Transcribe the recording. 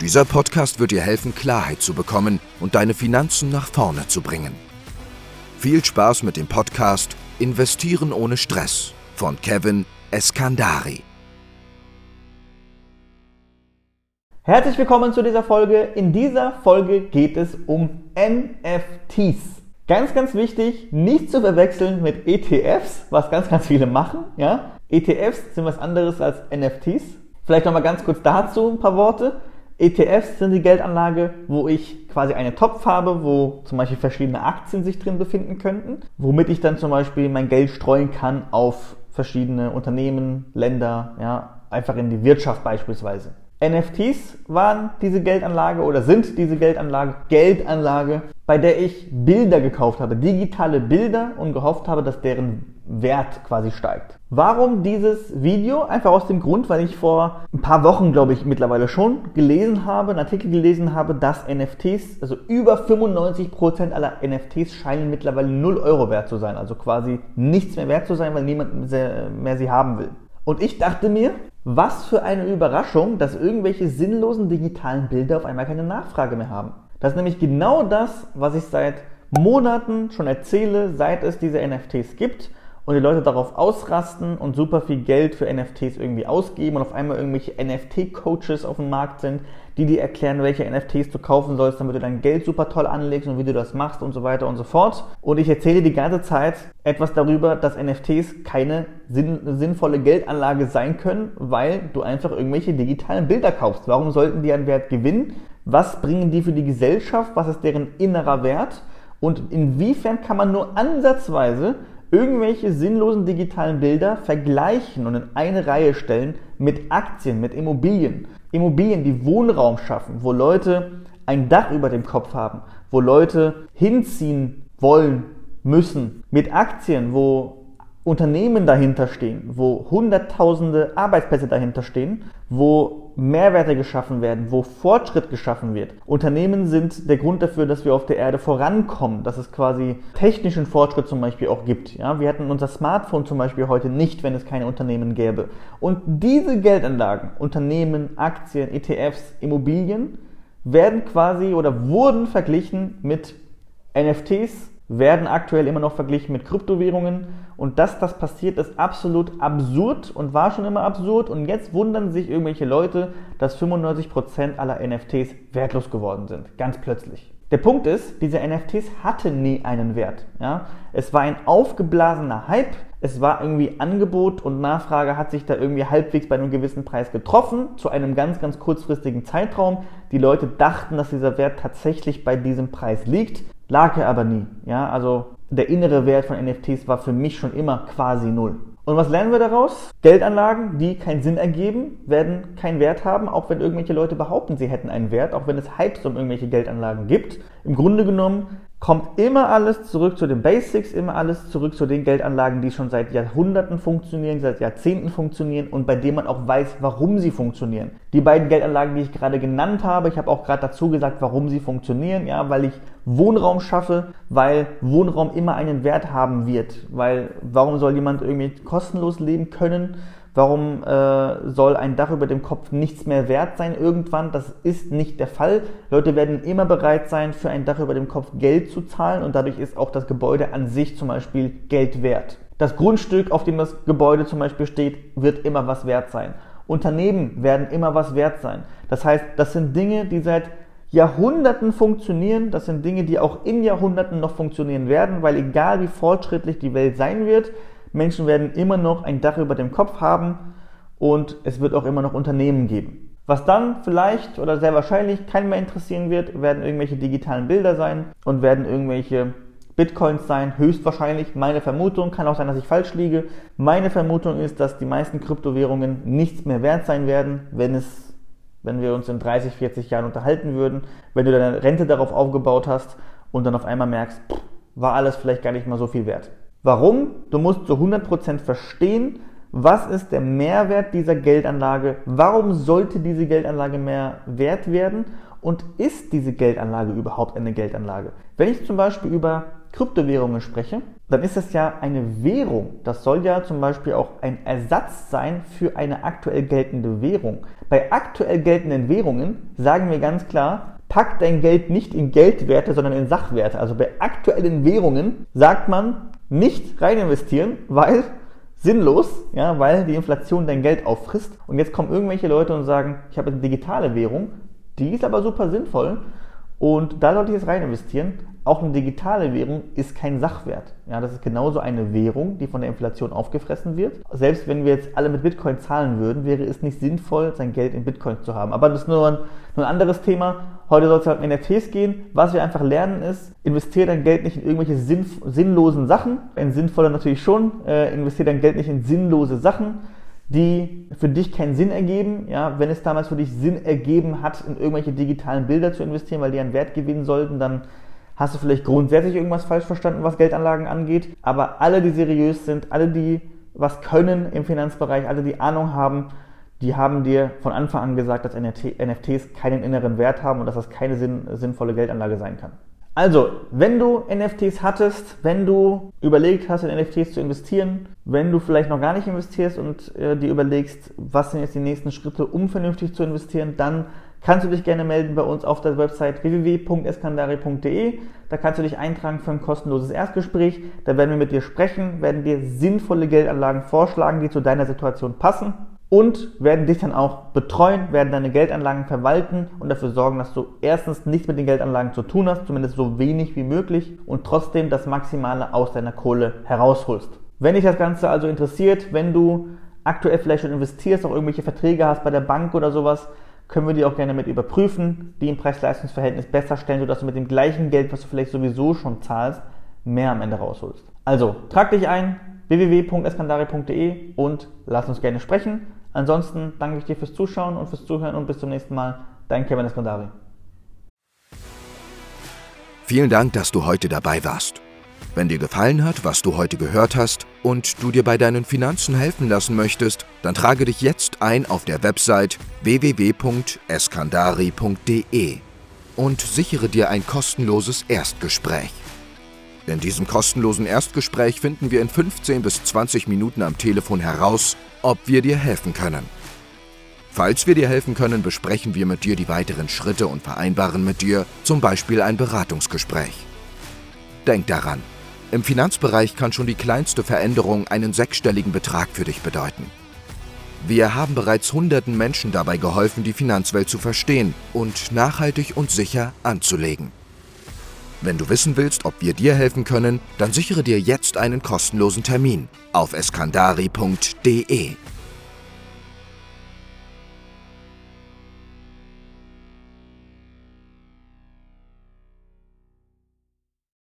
Dieser Podcast wird dir helfen, Klarheit zu bekommen und deine Finanzen nach vorne zu bringen. Viel Spaß mit dem Podcast Investieren ohne Stress von Kevin Eskandari. Herzlich willkommen zu dieser Folge. In dieser Folge geht es um NFTs. Ganz, ganz wichtig, nicht zu verwechseln mit ETFs, was ganz, ganz viele machen. Ja? ETFs sind was anderes als NFTs. Vielleicht nochmal ganz kurz dazu ein paar Worte. ETFs sind die Geldanlage, wo ich quasi einen Topf habe, wo zum Beispiel verschiedene Aktien sich drin befinden könnten, womit ich dann zum Beispiel mein Geld streuen kann auf verschiedene Unternehmen, Länder, ja, einfach in die Wirtschaft beispielsweise. NFTs waren diese Geldanlage oder sind diese Geldanlage, Geldanlage, bei der ich Bilder gekauft habe, digitale Bilder und gehofft habe, dass deren Wert quasi steigt. Warum dieses Video? Einfach aus dem Grund, weil ich vor ein paar Wochen, glaube ich, mittlerweile schon gelesen habe, einen Artikel gelesen habe, dass NFTs, also über 95% aller NFTs scheinen mittlerweile 0 Euro wert zu sein. Also quasi nichts mehr wert zu sein, weil niemand mehr sie haben will. Und ich dachte mir, was für eine Überraschung, dass irgendwelche sinnlosen digitalen Bilder auf einmal keine Nachfrage mehr haben. Das ist nämlich genau das, was ich seit Monaten schon erzähle, seit es diese NFTs gibt und die Leute darauf ausrasten und super viel Geld für NFTs irgendwie ausgeben und auf einmal irgendwelche NFT-Coaches auf dem Markt sind, die dir erklären, welche NFTs du kaufen sollst, damit du dein Geld super toll anlegst und wie du das machst und so weiter und so fort. Und ich erzähle die ganze Zeit etwas darüber, dass NFTs keine sinnvolle Geldanlage sein können, weil du einfach irgendwelche digitalen Bilder kaufst. Warum sollten die einen Wert gewinnen? Was bringen die für die Gesellschaft? Was ist deren innerer Wert? Und inwiefern kann man nur ansatzweise irgendwelche sinnlosen digitalen Bilder vergleichen und in eine Reihe stellen mit Aktien, mit Immobilien. Immobilien, die Wohnraum schaffen, wo Leute ein Dach über dem Kopf haben, wo Leute hinziehen wollen, müssen. Mit Aktien, wo Unternehmen dahinter stehen, wo Hunderttausende Arbeitsplätze dahinter stehen, wo Mehrwerte geschaffen werden, wo Fortschritt geschaffen wird. Unternehmen sind der Grund dafür, dass wir auf der Erde vorankommen, dass es quasi technischen Fortschritt zum Beispiel auch gibt. Ja, wir hätten unser Smartphone zum Beispiel heute nicht, wenn es keine Unternehmen gäbe. Und diese Geldanlagen, Unternehmen, Aktien, ETFs, Immobilien, werden quasi oder wurden verglichen mit NFTs, werden aktuell immer noch verglichen mit Kryptowährungen. Und dass das passiert, ist absolut absurd und war schon immer absurd. Und jetzt wundern sich irgendwelche Leute, dass 95% aller NFTs wertlos geworden sind. Ganz plötzlich. Der Punkt ist, diese NFTs hatten nie einen Wert. Ja? Es war ein aufgeblasener Hype, es war irgendwie Angebot und Nachfrage hat sich da irgendwie halbwegs bei einem gewissen Preis getroffen, zu einem ganz, ganz kurzfristigen Zeitraum. Die Leute dachten, dass dieser Wert tatsächlich bei diesem Preis liegt. Lag er aber nie. Ja, also der innere Wert von NFTs war für mich schon immer quasi null. Und was lernen wir daraus? Geldanlagen, die keinen Sinn ergeben, werden keinen Wert haben, auch wenn irgendwelche Leute behaupten, sie hätten einen Wert, auch wenn es Hypes um irgendwelche Geldanlagen gibt. Im Grunde genommen kommt immer alles zurück zu den Basics, immer alles zurück zu den Geldanlagen, die schon seit Jahrhunderten funktionieren, seit Jahrzehnten funktionieren und bei denen man auch weiß, warum sie funktionieren. Die beiden Geldanlagen, die ich gerade genannt habe, ich habe auch gerade dazu gesagt, warum sie funktionieren, ja, weil ich Wohnraum schaffe, weil Wohnraum immer einen Wert haben wird, weil warum soll jemand irgendwie kostenlos leben können? Warum äh, soll ein Dach über dem Kopf nichts mehr wert sein irgendwann? Das ist nicht der Fall. Leute werden immer bereit sein, für ein Dach über dem Kopf Geld zu zahlen und dadurch ist auch das Gebäude an sich zum Beispiel Geld wert. Das Grundstück, auf dem das Gebäude zum Beispiel steht, wird immer was wert sein. Unternehmen werden immer was wert sein. Das heißt, das sind Dinge, die seit Jahrhunderten funktionieren. Das sind Dinge, die auch in Jahrhunderten noch funktionieren werden, weil egal wie fortschrittlich die Welt sein wird, Menschen werden immer noch ein Dach über dem Kopf haben und es wird auch immer noch Unternehmen geben. Was dann vielleicht oder sehr wahrscheinlich keinen mehr interessieren wird, werden irgendwelche digitalen Bilder sein und werden irgendwelche Bitcoins sein, höchstwahrscheinlich. Meine Vermutung, kann auch sein, dass ich falsch liege. Meine Vermutung ist, dass die meisten Kryptowährungen nichts mehr wert sein werden, wenn es, wenn wir uns in 30, 40 Jahren unterhalten würden, wenn du deine Rente darauf aufgebaut hast und dann auf einmal merkst, pff, war alles vielleicht gar nicht mal so viel wert. Warum? Du musst zu 100% verstehen, was ist der Mehrwert dieser Geldanlage? Warum sollte diese Geldanlage mehr wert werden? Und ist diese Geldanlage überhaupt eine Geldanlage? Wenn ich zum Beispiel über Kryptowährungen spreche, dann ist das ja eine Währung. Das soll ja zum Beispiel auch ein Ersatz sein für eine aktuell geltende Währung. Bei aktuell geltenden Währungen sagen wir ganz klar, pack dein Geld nicht in Geldwerte, sondern in Sachwerte. Also bei aktuellen Währungen sagt man nicht rein investieren, weil sinnlos, ja, weil die Inflation dein Geld auffrisst. Und jetzt kommen irgendwelche Leute und sagen, ich habe eine digitale Währung, die ist aber super sinnvoll und da sollte ich jetzt rein investieren. Auch eine digitale Währung ist kein Sachwert. Ja, das ist genauso eine Währung, die von der Inflation aufgefressen wird. Selbst wenn wir jetzt alle mit Bitcoin zahlen würden, wäre es nicht sinnvoll, sein Geld in Bitcoin zu haben. Aber das ist nur ein, nur ein anderes Thema. Heute soll es halt um NFTs gehen. Was wir einfach lernen ist, investiere dein Geld nicht in irgendwelche sinn, sinnlosen Sachen. Ein sinnvoller natürlich schon. Äh, investiere dein Geld nicht in sinnlose Sachen die für dich keinen Sinn ergeben. Ja, wenn es damals für dich Sinn ergeben hat, in irgendwelche digitalen Bilder zu investieren, weil die einen Wert gewinnen sollten, dann hast du vielleicht grundsätzlich irgendwas falsch verstanden, was Geldanlagen angeht. Aber alle, die seriös sind, alle, die was können im Finanzbereich, alle, die Ahnung haben, die haben dir von Anfang an gesagt, dass NFTs keinen inneren Wert haben und dass das keine sinn sinnvolle Geldanlage sein kann. Also, wenn du NFTs hattest, wenn du überlegt hast, in NFTs zu investieren, wenn du vielleicht noch gar nicht investierst und äh, dir überlegst, was sind jetzt die nächsten Schritte, um vernünftig zu investieren, dann kannst du dich gerne melden bei uns auf der Website www.eskandari.de. Da kannst du dich eintragen für ein kostenloses Erstgespräch. Da werden wir mit dir sprechen, werden dir sinnvolle Geldanlagen vorschlagen, die zu deiner Situation passen und werden dich dann auch betreuen, werden deine Geldanlagen verwalten und dafür sorgen, dass du erstens nichts mit den Geldanlagen zu tun hast, zumindest so wenig wie möglich und trotzdem das Maximale aus deiner Kohle herausholst. Wenn dich das Ganze also interessiert, wenn du aktuell vielleicht schon investierst, auch irgendwelche Verträge hast bei der Bank oder sowas, können wir die auch gerne mit überprüfen, die im Preis-Leistungs-Verhältnis besser stellen, sodass du mit dem gleichen Geld, was du vielleicht sowieso schon zahlst, mehr am Ende rausholst. Also, trag dich ein, www.eskandari.de und lass uns gerne sprechen. Ansonsten danke ich dir fürs Zuschauen und fürs Zuhören und bis zum nächsten Mal. Dein Kevin Eskandari. Vielen Dank, dass du heute dabei warst. Wenn dir gefallen hat, was du heute gehört hast und du dir bei deinen Finanzen helfen lassen möchtest, dann trage dich jetzt ein auf der Website www.eskandari.de und sichere dir ein kostenloses Erstgespräch. In diesem kostenlosen Erstgespräch finden wir in 15 bis 20 Minuten am Telefon heraus, ob wir dir helfen können. Falls wir dir helfen können, besprechen wir mit dir die weiteren Schritte und vereinbaren mit dir zum Beispiel ein Beratungsgespräch. Denk daran, im Finanzbereich kann schon die kleinste Veränderung einen sechsstelligen Betrag für dich bedeuten. Wir haben bereits hunderten Menschen dabei geholfen, die Finanzwelt zu verstehen und nachhaltig und sicher anzulegen. Wenn du wissen willst, ob wir dir helfen können, dann sichere dir jetzt einen kostenlosen Termin auf eskandari.de.